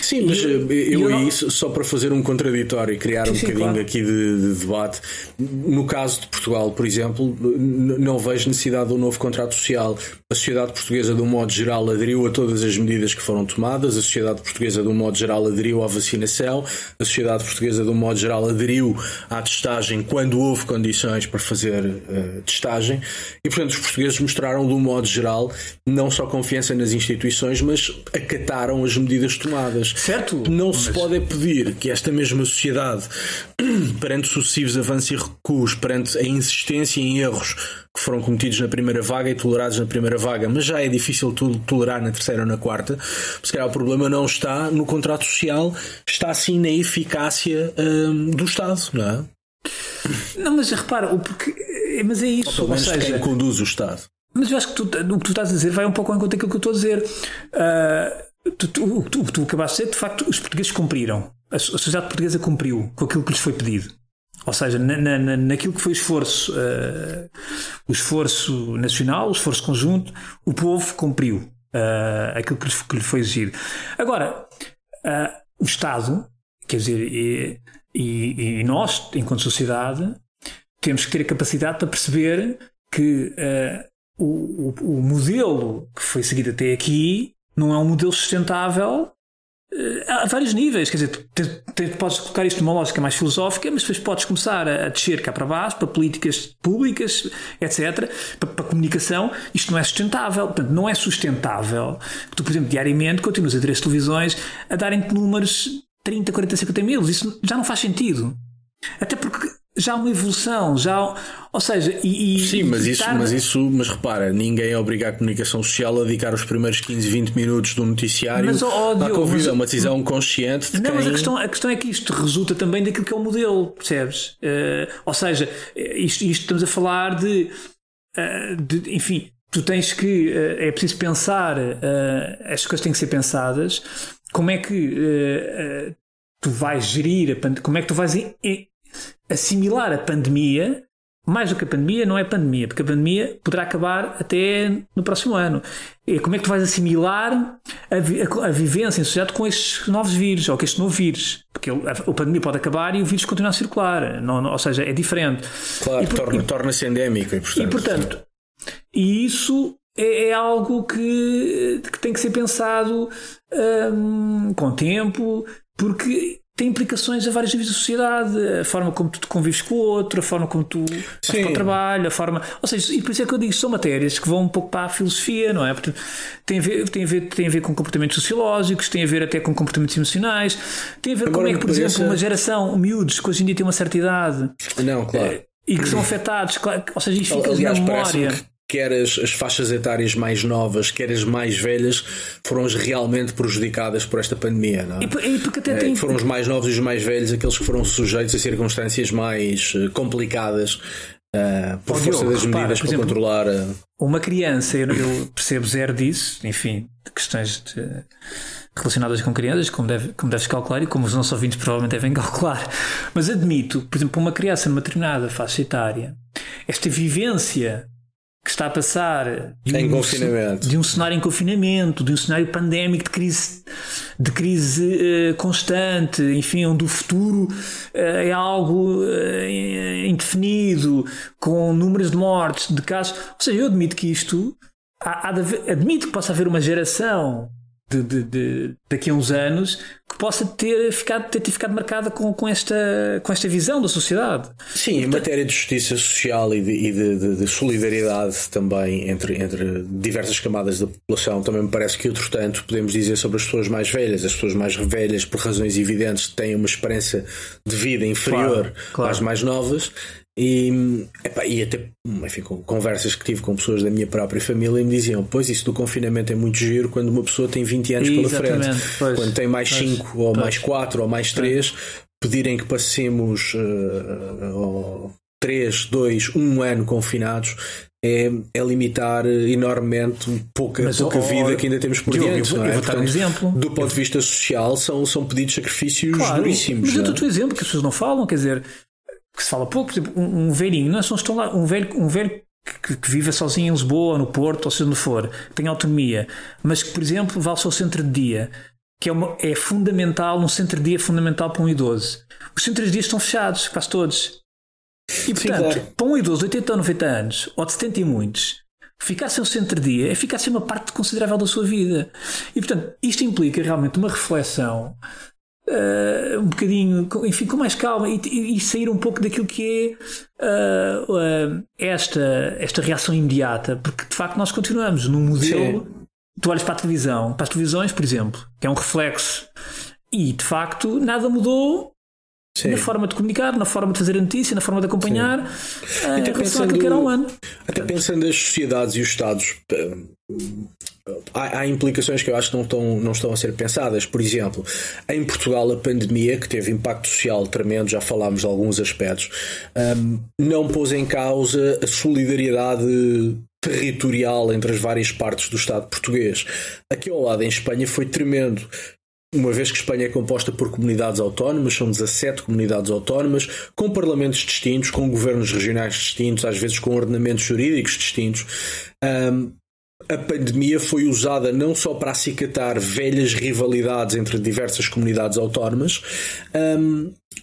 S2: Sim, mas e, eu, eu aí, só para fazer um contraditório e criar sim, um sim, bocadinho claro. aqui de, de, debate, no caso de Portugal, por exemplo, não vejo necessidade de um novo contrato social. A sociedade portuguesa, de um modo geral, aderiu a todas as medidas que foram tomadas, a sociedade portuguesa, de um modo geral, aderiu à vacinação, a sociedade portuguesa, de um modo geral, aderiu à testagem quando houve condições para fazer uh, testagem e, portanto, os portugueses mostraram, de um modo geral, não só confiança nas instituições, mas acataram as medidas tomadas.
S3: Certo.
S2: Não se pode pedir que esta mesma sociedade, perante sucessivos avanços e recuos, perante a insistência em erros que foram cometidos na primeira vaga e tolerados na primeira vaga, mas já é difícil tolerar na terceira ou na quarta, se calhar o problema não está no contrato social, está sim na eficácia hum, do Estado, não é?
S3: Não, mas repara, o porque é, mas é isso.
S2: Ou, ou seja, quem conduz o Estado.
S3: Mas eu acho que tu, o que tu estás a dizer vai um pouco ao encontro daquilo que eu estou a dizer. Uh, tu, tu, o que tu acabaste de dizer, de facto, os portugueses cumpriram. A sociedade portuguesa cumpriu com aquilo que lhes foi pedido. Ou seja, na, na, naquilo que foi o esforço, uh, o esforço nacional, o esforço conjunto, o povo cumpriu uh, aquilo que lhe, que lhe, foi exigido. Agora, o Estado, quer dizer, e, e, e, nós, enquanto sociedade, temos que ter a capacidade para perceber que uh, o, o, o, modelo que foi seguido até aqui não é um modelo sustentável uh, a vários níveis. Quer dizer, te, podes colocar isto numa lógica mais filosófica, mas depois podes começar a, a descer cá para baixo, para políticas públicas, etc., para, para comunicação. Isto não é sustentável. Portanto, não é sustentável que tu, por exemplo, diariamente continuas a ter as televisões a darem-te números 30, 40, 50 mil. Isso já não faz sentido. Até porque já há uma evolução, já, ou seja, e,
S2: e sim, mas isso, mas isso, mas repara, ninguém obriga a comunicação social a dedicar os primeiros 15, 20 minutos do noticiário mas, oh, à Covid, é uma decisão consciente. De
S3: não,
S2: quem...
S3: mas a questão, a questão é que isto resulta também daquilo que é o modelo, percebes? Uh, ou seja, isto, isto, estamos a falar de, uh, de enfim, tu tens que, uh, é preciso pensar, as coisas têm que ser pensadas, como é que tu vais gerir a pandemia, como é que tu vais assimilar a pandemia mais do que a pandemia, não é pandemia, porque a pandemia poderá acabar até no próximo ano. E como é que tu vais assimilar a, vi a, a vivência em sociedade com estes novos vírus, ou com este novo vírus? Porque ele, a, a, pandemia pode acabar e o vírus continua a circular, não, não, ou seja, é diferente.
S2: Claro, torna-se torna endémico. E, portanto,
S3: e, portanto, e isso é, é, algo que, que tem que ser pensado um, com tempo, porque tem implicações a vários níveis da sociedade, a forma como tu convives com o outro, a forma como tu fazes para o trabalho, a forma. Ou seja, e por isso é que eu digo, são matérias que vão um pouco para a filosofia, não é? Porque tem a ver, tem a ver, tem a ver com comportamentos sociológicos, tem a ver até com comportamentos emocionais, tem a ver com como é que, por exemplo, uma geração, miúdos que hoje em dia têm uma certa idade.
S2: Não, claro. Eh,
S3: e que são afetados, ou seja, isto fica na memória
S2: quer as, as, faixas etárias mais novas, quer as mais velhas, foram as realmente prejudicadas por esta pandemia. Não é?
S3: e, e porque até é, tem...
S2: Foram os mais novos e os mais velhos aqueles que foram sujeitos a circunstâncias mais uh, complicadas uh, por oh, força Diogo, das medidas repara, para exemplo, controlar. Uh...
S3: Uma criança, eu, eu, percebo zero disso, enfim, de questões de, relacionadas com crianças, como, deve, como deves calcular e como os nossos ouvintes provavelmente devem calcular. Mas admito, por exemplo, uma criança numa determinada faixa etária, esta vivência que está a passar
S2: de um, confinamento.
S3: de um cenário em confinamento, de um cenário pandémico de crise, de crise uh, constante, enfim, onde o futuro uh, é algo uh, indefinido, com números de mortes, de casos. Ou seja, eu admito que isto, há, há haver, admito que possa haver uma geração de, de, de, daqui a uns anos que possa ter ficado, ter, ter ficado marcada com, com, esta, com esta visão da sociedade.
S2: Sim, em matéria de justiça social e, de, e de, de, solidariedade também entre, entre diversas camadas da população, também me parece que, outro tanto, podemos dizer sobre as pessoas mais velhas. As pessoas mais velhas, por razões evidentes, têm uma esperança de vida inferior claro, claro. às mais novas e, epá, e até enfim, com conversas que tive com pessoas da minha própria família me diziam: Pois isso do confinamento é muito giro quando uma pessoa tem 20 anos pela frente,
S3: pois,
S2: quando tem mais 5 ou pois, mais 4 ou mais 3, pedirem que passemos uh, 3, 2, 1 ano confinados é, é limitar enormemente pouca, Mas, pouca oh, vida que ainda temos por Diogo, diante. Eu,
S3: é? vou, dar um exemplo.
S2: Do ponto de vista social, são, são pedidos de sacrifícios claro, duríssimos.
S3: Mas eu dou-te um exemplo que as pessoas não falam, quer dizer, que se fala pouco, por exemplo, um, um velhinho, não é só estão lá, um velho, um velho que, que vive sozinho em Lisboa, no Porto, ou seja onde for, que tem autonomia, mas que, por exemplo, vai ao seu centro de dia, que é, uma, é fundamental, um centro de dia fundamental para um idoso. Os centros de dia estão fechados, quase todos. E portanto, Sim, claro. para um idoso de 80 ou 90 anos, ou de 70 e muitos, ficar sem o centro de dia é ficar sem uma parte considerável da sua vida. E portanto, isto implica realmente uma reflexão uh, um bocadinho, enfim, com mais calma e, e, sair um pouco daquilo que é uh, uh, esta, esta reação imediata, porque de facto nós continuamos num modelo. Sim. Tu olhas para a televisão, para as televisões, por exemplo, que é um reflexo, e de facto nada mudou Sim. na forma de comunicar, na forma de fazer a notícia, na forma de acompanhar, uh, até pensando, que era um ano.
S2: Até pensando as sociedades e os Estados, há, há, implicações que eu acho que não estão, não estão a ser pensadas. Por exemplo, em Portugal, a pandemia, que teve impacto social tremendo, já falámos de alguns aspectos, um, não pôs em causa a solidariedade territorial entre as várias partes do Estado português. Aqui ao lado, em Espanha, foi tremendo. Uma vez que Espanha é composta por comunidades autónomas, são 17 comunidades autónomas, com parlamentos distintos, com governos regionais distintos, às vezes com ordenamentos jurídicos distintos. Um, a pandemia foi usada não só para acicatar velhas rivalidades entre diversas comunidades autónomas,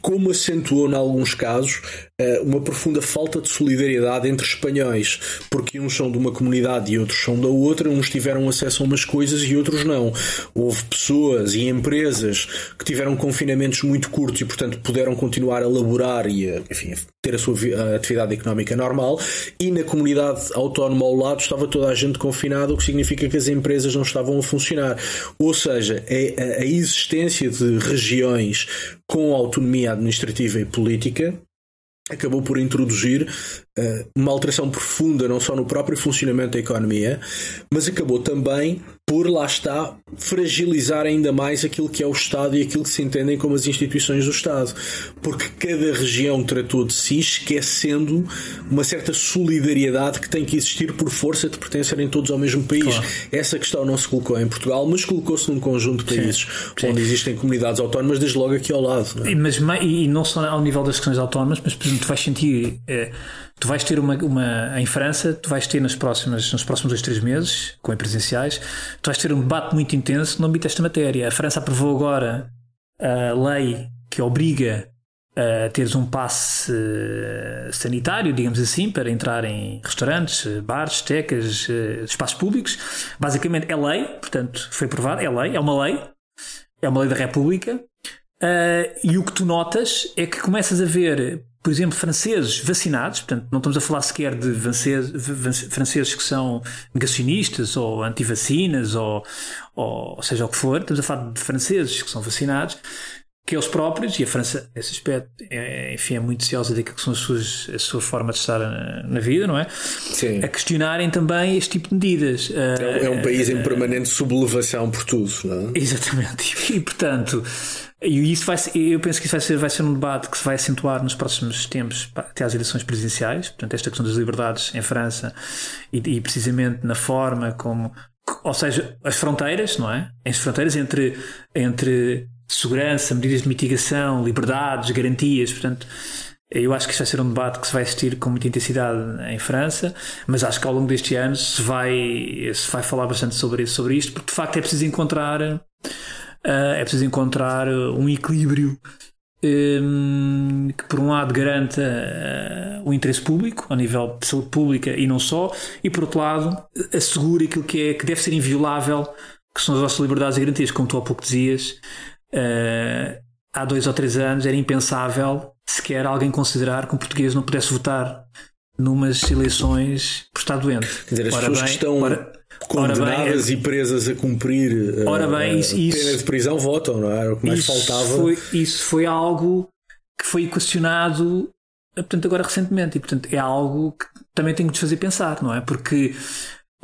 S2: como acentuou, em alguns casos, uma profunda falta de solidariedade entre espanhóis, porque uns são de uma comunidade e outros são da outra, uns tiveram acesso a umas coisas e outros não. Houve pessoas e empresas que tiveram confinamentos muito curtos e, portanto, puderam continuar a laborar e a, enfim, ter a sua atividade económica normal, e na comunidade autónoma ao lado estava toda a gente confinada, o que significa que as empresas não estavam a funcionar. Ou seja, é a existência de regiões com autonomia administrativa e política acabou por introduzir uh, uma alteração profunda não só no próprio funcionamento da economia, mas acabou também por lá está fragilizar ainda mais aquilo que é o Estado e aquilo que se entendem como as instituições do Estado. Porque cada região tratou de si esquecendo uma certa solidariedade que tem que existir por força de pertencerem todos ao mesmo país. Claro. Essa questão não se colocou em Portugal, mas colocou-se num conjunto de países Sim. onde existem comunidades autónomas, desde logo aqui ao lado.
S3: Não é? mas, e não só ao nível das questões autónomas, mas por exemplo, tu vais sentir. Eh, Tu vais ter uma, uma. Em França, tu vais ter nas próximas, nos próximos dois, três meses, com presenciais, tu vais ter um debate muito intenso no âmbito desta matéria. A França aprovou agora a lei que obriga a teres um passe eh, sanitário, digamos assim, para entrar em restaurantes, bares, tecas, eh, espaços públicos. Basicamente é lei, portanto, foi aprovado, é lei, é uma lei, é uma lei da República. Uh, e o que tu notas é que começas a ver por exemplo, franceses vacinados, portanto, não estamos a falar sequer de franceses que são negacionistas ou anti-vacinas ou, ou seja o que for, estamos a falar de franceses que são vacinados, que eles próprios, e a França, nesse aspecto, é, enfim, é muito ciosa daquilo que são as suas, a sua forma de estar na, na vida, não é?
S2: Sim.
S3: A questionarem também este tipo de medidas.
S2: É, é um país em permanente sublevação por tudo, não
S3: é? Exatamente. E, portanto, e isso vai eu penso que isso vai ser, vai ser um debate que se vai acentuar nos próximos tempos até às eleições presidenciais. Portanto, esta questão das liberdades em França e, e precisamente na forma como. Ou seja, as fronteiras, não é? As fronteiras entre, entre segurança, medidas de mitigação, liberdades, garantias. Portanto, eu acho que isso vai ser um debate que se vai assistir com muita intensidade em França, mas acho que ao longo deste ano se vai, se vai falar bastante sobre, sobre isto, porque de facto é preciso encontrar é preciso encontrar ah, um equilíbrio um, que, por um lado, garanta uh, o interesse público, a nível de saúde pública e não só, e, por outro lado, assegure aquilo que, é, que deve ser inviolável, que são as nossas liberdades e garantias, como tu há pouco dizias. Uh, há dois ou três anos era impensável sequer alguém considerar que um português não pudesse votar numas eleições por estar doente.
S2: Quer dizer, as ora pessoas bem, que estão. Ora, condenadas bem, e presas a cumprir
S3: eh, ora bem,
S2: isso,
S3: a
S2: pena de prisão votam, não é? Era o que mais
S3: isso
S2: faltava.
S3: Foi, isso foi algo que foi equacionado portanto, agora recentemente e portanto é algo que também tem que nos fazer pensar, não é? Porque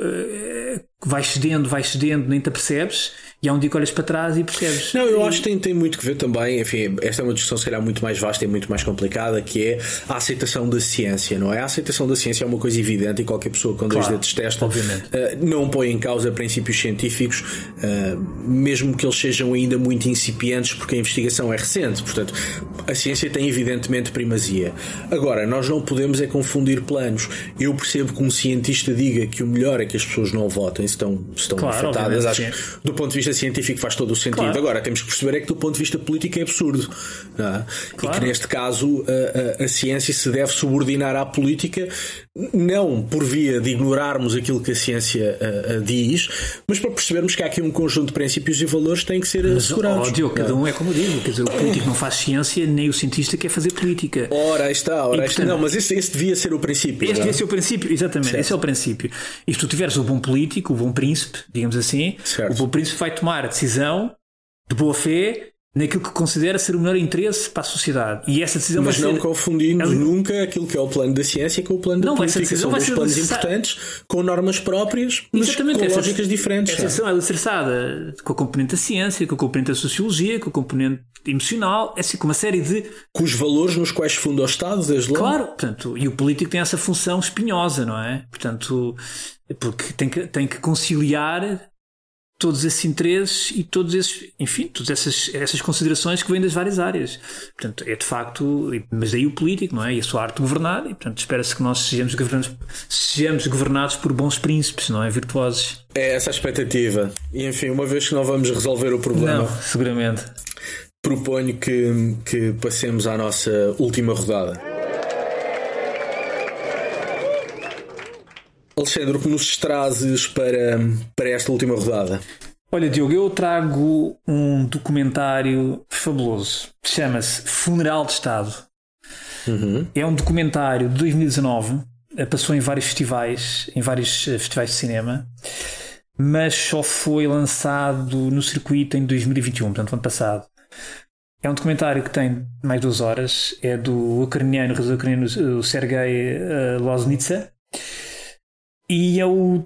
S3: uh, vai cedendo, vai cedendo, nem te apercebes e há um dia que olhas para trás e percebes.
S2: Não, eu
S3: e...
S2: acho que tem, tem muito que ver também. Enfim, esta é uma discussão, se calhar, muito mais vasta e muito mais complicada, que é a aceitação da ciência, não é? A aceitação da ciência é uma coisa evidente e qualquer pessoa com dois claro, dedos testa. Uh, não põe em causa princípios científicos, uh, mesmo que eles sejam ainda muito incipientes, porque a investigação é recente. Portanto, a ciência tem evidentemente primazia. Agora, nós não podemos é confundir planos. Eu percebo que um cientista diga que o melhor é que as pessoas não votem, estão, estão claro, afetadas. Acho que, do ponto de vista científico faz todo o sentido. Claro. Agora, temos que perceber é que do ponto de vista político é absurdo. É? Claro. E que neste caso a, a, a, ciência se deve subordinar à política, não por via de ignorarmos aquilo que a ciência a, diz, mas para percebermos que há aqui um conjunto de princípios e valores que têm que ser mas, assegurados.
S3: Ódio, cada um é como digo, quer dizer, o político não faz ciência, nem o cientista quer fazer política.
S2: Ora, está, ora, e, portanto, não, mas esse, esse, devia ser o princípio.
S3: Este devia ser o princípio, exatamente, certo. esse é o princípio. E se tu tiveres o bom político, o bom príncipe, digamos assim, certo. o bom príncipe vai tomar a decisão de boa fé naquilo que considera ser o melhor interesse para a sociedade. E essa decisão
S2: Mas
S3: vai
S2: não
S3: ser...
S2: confundindo nunca aquilo que é o plano da ciência com o plano da não, política. São dois planos importantes, com normas próprias, mas Exatamente. com essa, lógicas diferentes.
S3: Essa decisão é alicerçada com a componente da ciência, com a componente da sociologia, com a componente emocional, é assim, com uma série de...
S2: Com os valores nos quais funda o Estado, desde logo.
S3: Claro, portanto, e o político tem essa função espinhosa, não é? Portanto, porque tem que, tem que conciliar todos esses interesses e todos esses, enfim, todas essas, essas considerações que vêm das várias áreas. Portanto, é de facto, mas daí o político, não é? E a sua arte de governar, e portanto espera-se que nós sejamos governados, sejamos governados por bons príncipes, não é? Virtuosos.
S2: É essa a expectativa. E enfim, uma vez que não vamos resolver o problema.
S3: Não, seguramente.
S2: Proponho que, que passemos à nossa última rodada. Alexandre, o que nos trazes para, para esta última rodada?
S3: Olha, Diogo, eu trago um documentário fabuloso. Chama-se Funeral de Estado.
S2: Uhum.
S3: É um documentário de 2019. Eh, passou em vários festivais, em vários eh, festivais de cinema, mas só foi lançado no circuito em 2021, portanto, ano passado. É um documentário que tem mais duas horas. É do ucraniano, ucraniano Sergei eh, Loznitsa e é o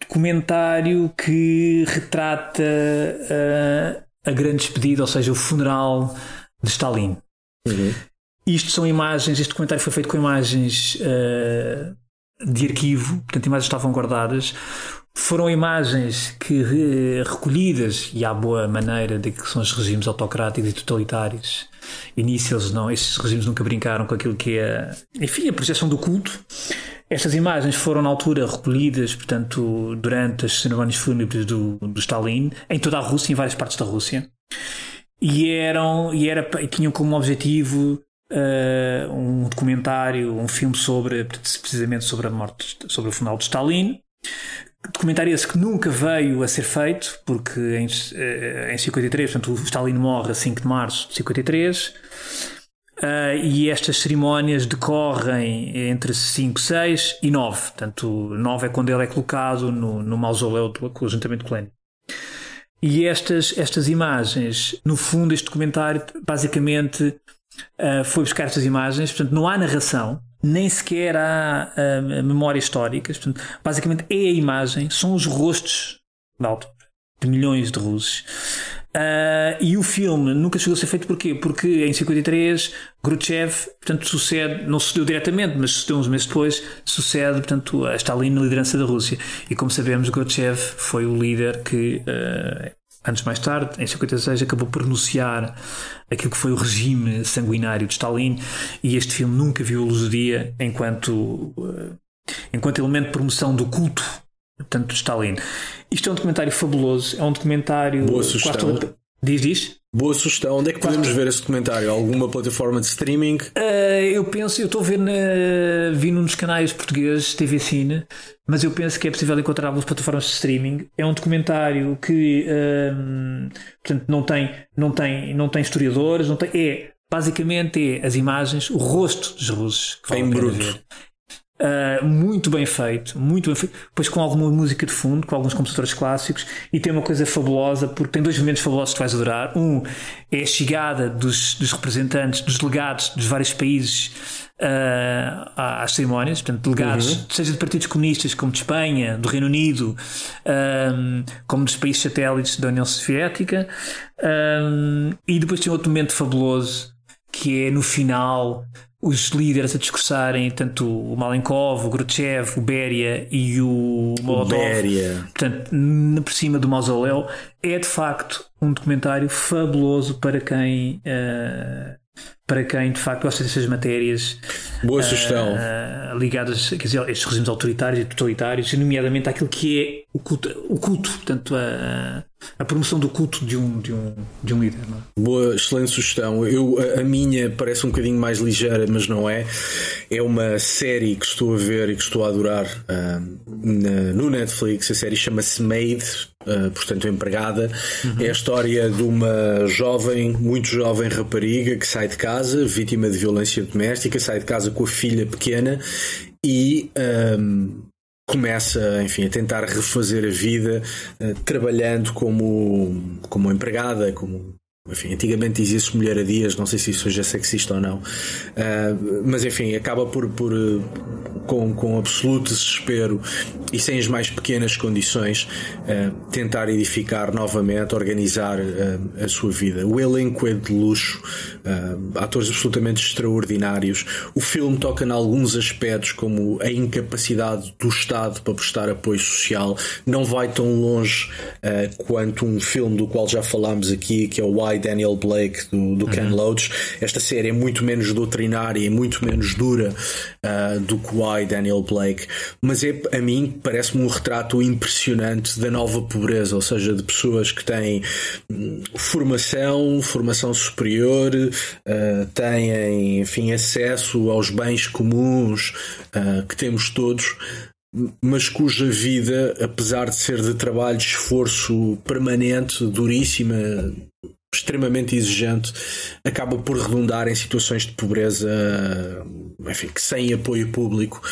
S3: documentário que retrata uh, a grande despedida, ou seja, o funeral de Stalin. Uhum. Isto são imagens, este documentário foi feito com imagens uh, de arquivo, portanto, imagens estavam guardadas. Foram imagens que uh, recolhidas, e há boa maneira de que são os regimes autocráticos e totalitários. Início, eles não, esses regimes nunca brincaram com aquilo que é, enfim, a projeção do culto. Estas imagens foram na altura recolhidas, portanto, durante as cerimónias fúnebres do, do Stalin, em toda a Rússia, em várias partes da Rússia, e eram e era tinham como objetivo uh, um documentário, um filme sobre precisamente sobre a morte, sobre o final de Stalin. Documentário esse que nunca veio a ser feito, porque em, uh, em 53, portanto, o Stalin morre a 5 de março de 53. Uh, e estas cerimónias decorrem entre 5, 6 e 9. Portanto, 9 é quando ele é colocado no, no mausoléu do ajuntamento de Lenin. E estas, estas imagens, no fundo, este documentário basicamente uh, foi buscar estas imagens, portanto, não há narração, nem sequer há uh, memórias históricas, portanto, basicamente é a imagem, são os rostos de milhões de russos Uh, e o filme nunca chegou a ser feito porquê? Porque em 53 Khrushchev, portanto, sucede, não sucedeu diretamente, mas sucedeu uns meses depois, sucede, portanto, a Stalin na liderança da Rússia. E como sabemos, Khrushchev foi o líder que, uh, anos mais tarde, em 56, acabou por renunciar aquilo que foi o regime sanguinário de Stalin. E este filme nunca viu a luz do dia enquanto, uh, enquanto elemento de promoção do culto portanto, de Stalin. Isto é um documentário fabuloso, é um documentário.
S2: Boa sugestão. Quase...
S3: Diz, diz.
S2: Boa sugestão. Onde é que podemos ver esse documentário? Alguma plataforma de streaming?
S3: Uh, eu penso, eu estou a ver na, vi num dos canais portugueses, TV Cine, mas eu penso que é possível encontrar nas plataformas de streaming. É um documentário que um, portanto, não tem, não tem, não tem historiadores, não tem, é basicamente é as imagens, o rosto dos russos.
S2: Que em bruto. Ver.
S3: Uh, muito bem feito, muito bem feito, depois com alguma música de fundo, com alguns compositores clássicos, e tem uma coisa fabulosa, porque tem dois momentos fabulosos que vais adorar. Um é a chegada dos, dos representantes, dos delegados dos vários países uh, às cerimónias, portanto, delegados, uhum. seja de partidos comunistas, como de Espanha, do Reino Unido, um, como dos países satélites da União Soviética, um, e depois tem outro momento fabuloso que é no final os líderes a discursarem, tanto o Malenkov, o Khrushchev, o Beria e o Molotov,
S2: Beria.
S3: portanto, por cima do mausoléu, é de facto um documentário fabuloso para quem uh, para quem de facto gosta dessas matérias
S2: Boa sugestão.
S3: Uh, ligadas quer dizer, a estes regimes autoritários e totalitários, nomeadamente àquilo que é o culto, o culto portanto, a, a promoção do culto de um, de um, de um líder. É?
S2: Boa, excelente sugestão. Eu, a, a, minha parece um bocadinho mais ligeira, mas não é. É uma série que estou a ver e que estou a adorar uh, na, no Netflix. A série chama-se Made, uh, portanto, empregada. Uhum. É a história de uma jovem, muito jovem rapariga que sai de casa, vítima de violência doméstica, sai de casa com a filha pequena e. Um, começa, enfim, a tentar refazer a vida uh, trabalhando como, como empregada, como enfim, antigamente dizia-se mulher a dias, não sei se isso hoje é sexista ou não, uh, mas enfim, acaba por, por uh, com, com absoluto desespero e sem as mais pequenas condições, uh, tentar edificar novamente, organizar a sua vida. O elenco é de luxo, atores absolutamente extraordinários. O filme toca em alguns aspectos, como a incapacidade do Estado para prestar apoio social, não vai tão longe quanto um filme do qual já falámos aqui, que é o Why Daniel Blake do, do uhum. Ken Loach. Esta série é muito menos doutrinária e muito menos dura uh, do que Why Daniel Blake, mas é a mim parece-me um retrato impressionante da nova pobreza, ou seja, de pessoas que têm hum, formação, formação superior, uh, têm enfim acesso aos bens comuns uh, que temos todos mas cuja vida, apesar de ser de trabalho, de esforço permanente, duríssima, extremamente exigente acaba por redundar em situações de pobreza enfim, que sem apoio público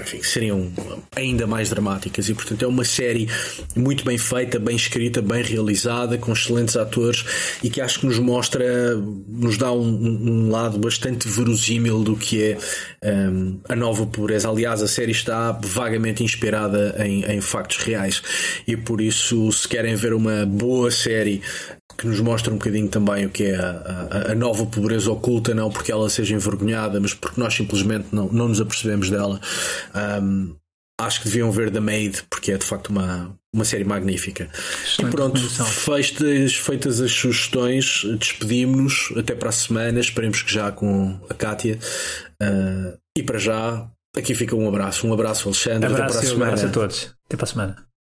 S2: enfim, que seriam ainda mais dramáticas e portanto é uma série muito bem feita, bem escrita, bem realizada, com excelentes atores e que acho que nos mostra, nos dá um, um lado bastante verosímil do que é um, a nova pobreza. Aliás, a série está vagamente inspirada em, em factos reais e por isso se querem ver uma boa série que nos mostra um bocadinho também o que é a, a, a, nova pobreza oculta, não porque ela seja envergonhada, mas porque nós simplesmente não, não nos apercebemos dela. Um, acho que deviam ver The Maid, porque é de facto uma, uma série magnífica. Excelente e pronto, feitas, feitas as sugestões, despedimos-nos até para a semana. Esperemos que já com a Kátia. Uh, e para já, aqui fica um abraço. Um abraço, Alexandre.
S3: Abraço,
S2: até para a
S3: semana. Um abraço a todos. Até para a semana.